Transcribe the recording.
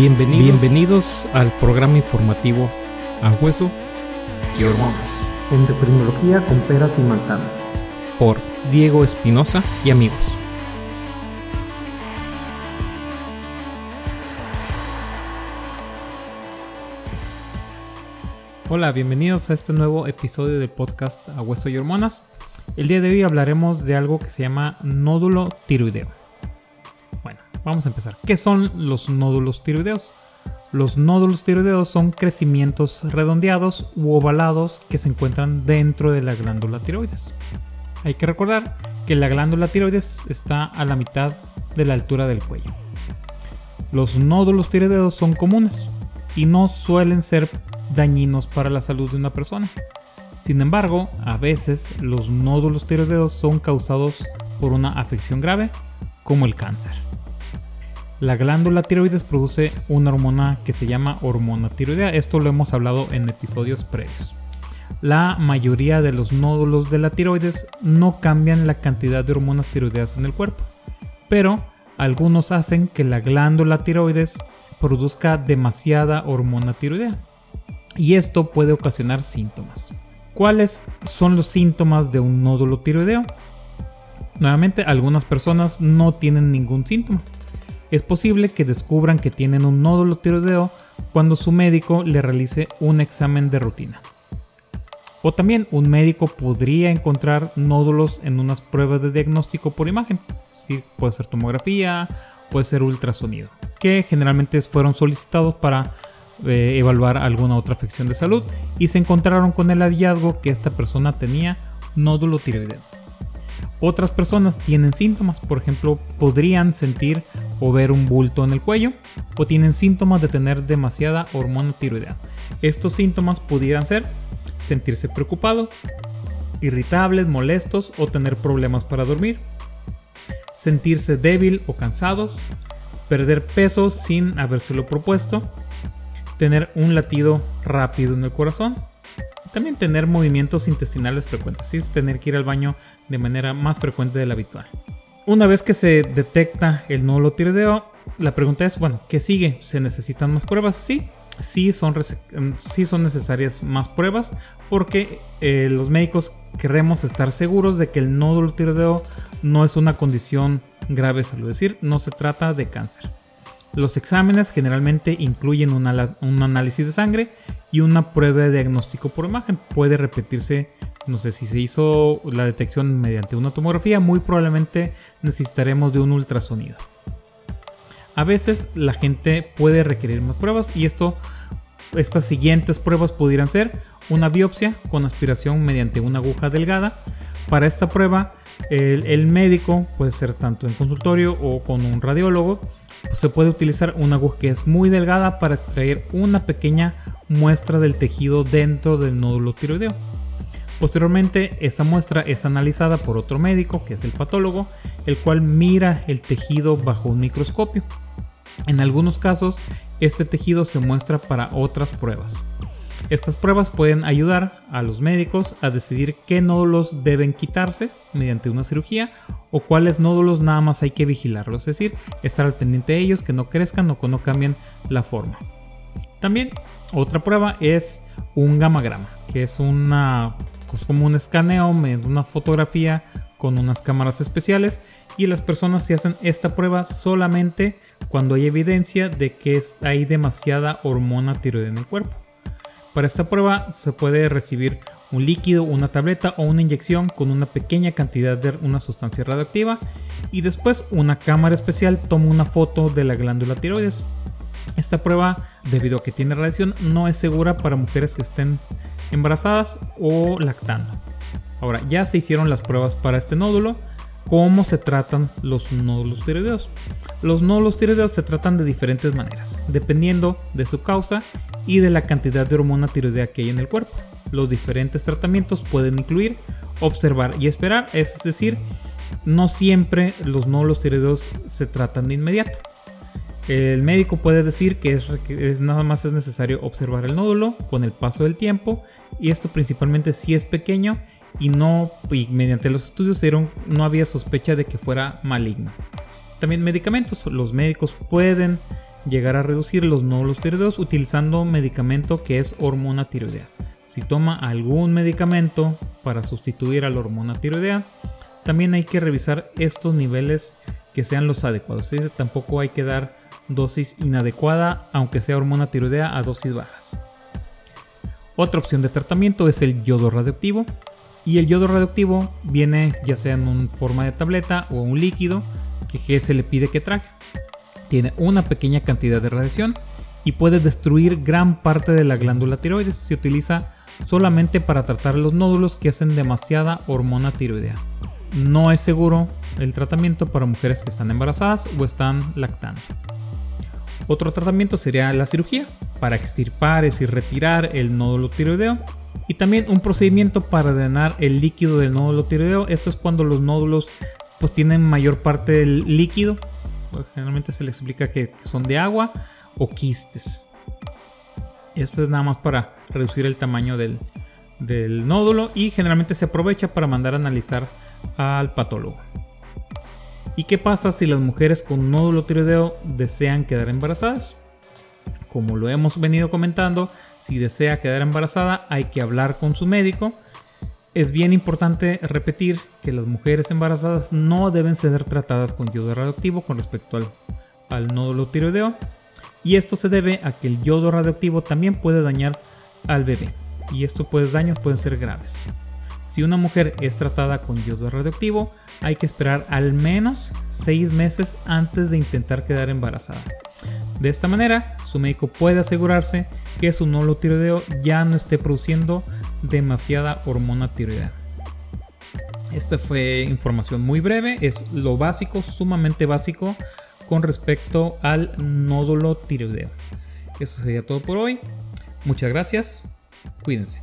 Bienvenidos, bienvenidos al programa informativo A Hueso y Hormonas. Endocrinología con peras y manzanas. Por Diego Espinosa y amigos. Hola, bienvenidos a este nuevo episodio del podcast A Hueso y Hormonas. El día de hoy hablaremos de algo que se llama nódulo tiroideo. Vamos a empezar. ¿Qué son los nódulos tiroideos? Los nódulos tiroideos son crecimientos redondeados u ovalados que se encuentran dentro de la glándula tiroides. Hay que recordar que la glándula tiroides está a la mitad de la altura del cuello. Los nódulos tiroideos son comunes y no suelen ser dañinos para la salud de una persona. Sin embargo, a veces los nódulos tiroideos son causados por una afección grave, como el cáncer. La glándula tiroides produce una hormona que se llama hormona tiroidea. Esto lo hemos hablado en episodios previos. La mayoría de los nódulos de la tiroides no cambian la cantidad de hormonas tiroideas en el cuerpo, pero algunos hacen que la glándula tiroides produzca demasiada hormona tiroidea y esto puede ocasionar síntomas. ¿Cuáles son los síntomas de un nódulo tiroideo? Nuevamente, algunas personas no tienen ningún síntoma. Es posible que descubran que tienen un nódulo tiroideo cuando su médico le realice un examen de rutina. O también un médico podría encontrar nódulos en unas pruebas de diagnóstico por imagen. Sí, puede ser tomografía, puede ser ultrasonido, que generalmente fueron solicitados para eh, evaluar alguna otra afección de salud y se encontraron con el hallazgo que esta persona tenía nódulo tiroideo. Otras personas tienen síntomas, por ejemplo, podrían sentir o ver un bulto en el cuello o tienen síntomas de tener demasiada hormona tiroidea. Estos síntomas pudieran ser sentirse preocupado, irritables, molestos o tener problemas para dormir, sentirse débil o cansados, perder peso sin habérselo propuesto, tener un latido rápido en el corazón. También tener movimientos intestinales frecuentes, ¿sí? tener que ir al baño de manera más frecuente de la habitual. Una vez que se detecta el nódulo tiroideo, la pregunta es, bueno, ¿qué sigue? ¿Se necesitan más pruebas? Sí, sí son, em, sí son necesarias más pruebas porque eh, los médicos queremos estar seguros de que el nódulo tiroideo no es una condición grave es decir, no se trata de cáncer. Los exámenes generalmente incluyen un análisis de sangre y una prueba de diagnóstico por imagen. Puede repetirse, no sé si se hizo la detección mediante una tomografía, muy probablemente necesitaremos de un ultrasonido. A veces la gente puede requerir más pruebas y esto, estas siguientes pruebas pudieran ser una biopsia con aspiración mediante una aguja delgada. Para esta prueba, el, médico puede ser tanto en consultorio o con un radiólogo se puede utilizar una aguja que es muy delgada para extraer una pequeña muestra del tejido dentro del nódulo tiroideo. Posteriormente, esta muestra es analizada por otro médico, que es el patólogo, el cual mira el tejido bajo un microscopio. En algunos casos, este tejido se muestra para otras pruebas. Estas pruebas pueden ayudar a los médicos a decidir qué nódulos deben quitarse mediante una cirugía o cuáles nódulos nada más hay que vigilarlos, es decir, estar al pendiente de ellos, que no crezcan o que no cambien la forma. También otra prueba es un gamagrama, que es una pues, como un escaneo, una fotografía con unas cámaras especiales y las personas se hacen esta prueba solamente cuando hay evidencia de que hay demasiada hormona tiroidea en el cuerpo. Para esta prueba se puede recibir un líquido, una tableta o una inyección con una pequeña cantidad de una sustancia radioactiva y después una cámara especial toma una foto de la glándula tiroides. Esta prueba, debido a que tiene radiación, no es segura para mujeres que estén embarazadas o lactando. Ahora, ya se hicieron las pruebas para este nódulo. ¿Cómo se tratan los nódulos tiroideos? Los nódulos tiroideos se tratan de diferentes maneras, dependiendo de su causa y de la cantidad de hormona tiroidea que hay en el cuerpo. Los diferentes tratamientos pueden incluir observar y esperar, es decir, no siempre los nódulos tiroideos se tratan de inmediato. El médico puede decir que es, nada más es necesario observar el nódulo con el paso del tiempo y esto principalmente si es pequeño y no y mediante los estudios dieron no había sospecha de que fuera maligno. También medicamentos, los médicos pueden llegar a reducir los nódulos tiroideos utilizando medicamento que es hormona tiroidea. Si toma algún medicamento para sustituir a la hormona tiroidea, también hay que revisar estos niveles que sean los adecuados. Tampoco hay que dar dosis inadecuada, aunque sea hormona tiroidea, a dosis bajas. Otra opción de tratamiento es el yodo radioactivo. Y el yodo radioactivo viene ya sea en forma de tableta o un líquido que se le pide que trague. Tiene una pequeña cantidad de radiación y puede destruir gran parte de la glándula tiroides. Se utiliza solamente para tratar los nódulos que hacen demasiada hormona tiroidea. No es seguro el tratamiento para mujeres que están embarazadas o están lactando. Otro tratamiento sería la cirugía para extirpar, y retirar el nódulo tiroideo. Y también un procedimiento para drenar el líquido del nódulo tiroideo. Esto es cuando los nódulos pues tienen mayor parte del líquido. Pues, generalmente se le explica que son de agua o quistes. Esto es nada más para reducir el tamaño del, del nódulo y generalmente se aprovecha para mandar a analizar al patólogo. ¿Y qué pasa si las mujeres con nódulo tiroideo desean quedar embarazadas? Como lo hemos venido comentando, si desea quedar embarazada hay que hablar con su médico. Es bien importante repetir que las mujeres embarazadas no deben ser tratadas con yodo radioactivo con respecto al, nódulo tiroideo. Y esto se debe a que el yodo radioactivo también puede dañar al bebé. Y estos daños pueden ser graves. Si una mujer es tratada con yodo radioactivo, hay que esperar al menos 6 meses antes de intentar quedar embarazada. De esta manera, su médico puede asegurarse que su nódulo tiroideo ya no esté produciendo demasiada hormona tiroidea. Esta fue información muy breve, es lo básico, sumamente básico con respecto al nódulo tiroideo. Eso sería todo por hoy. Muchas gracias. Cuídense.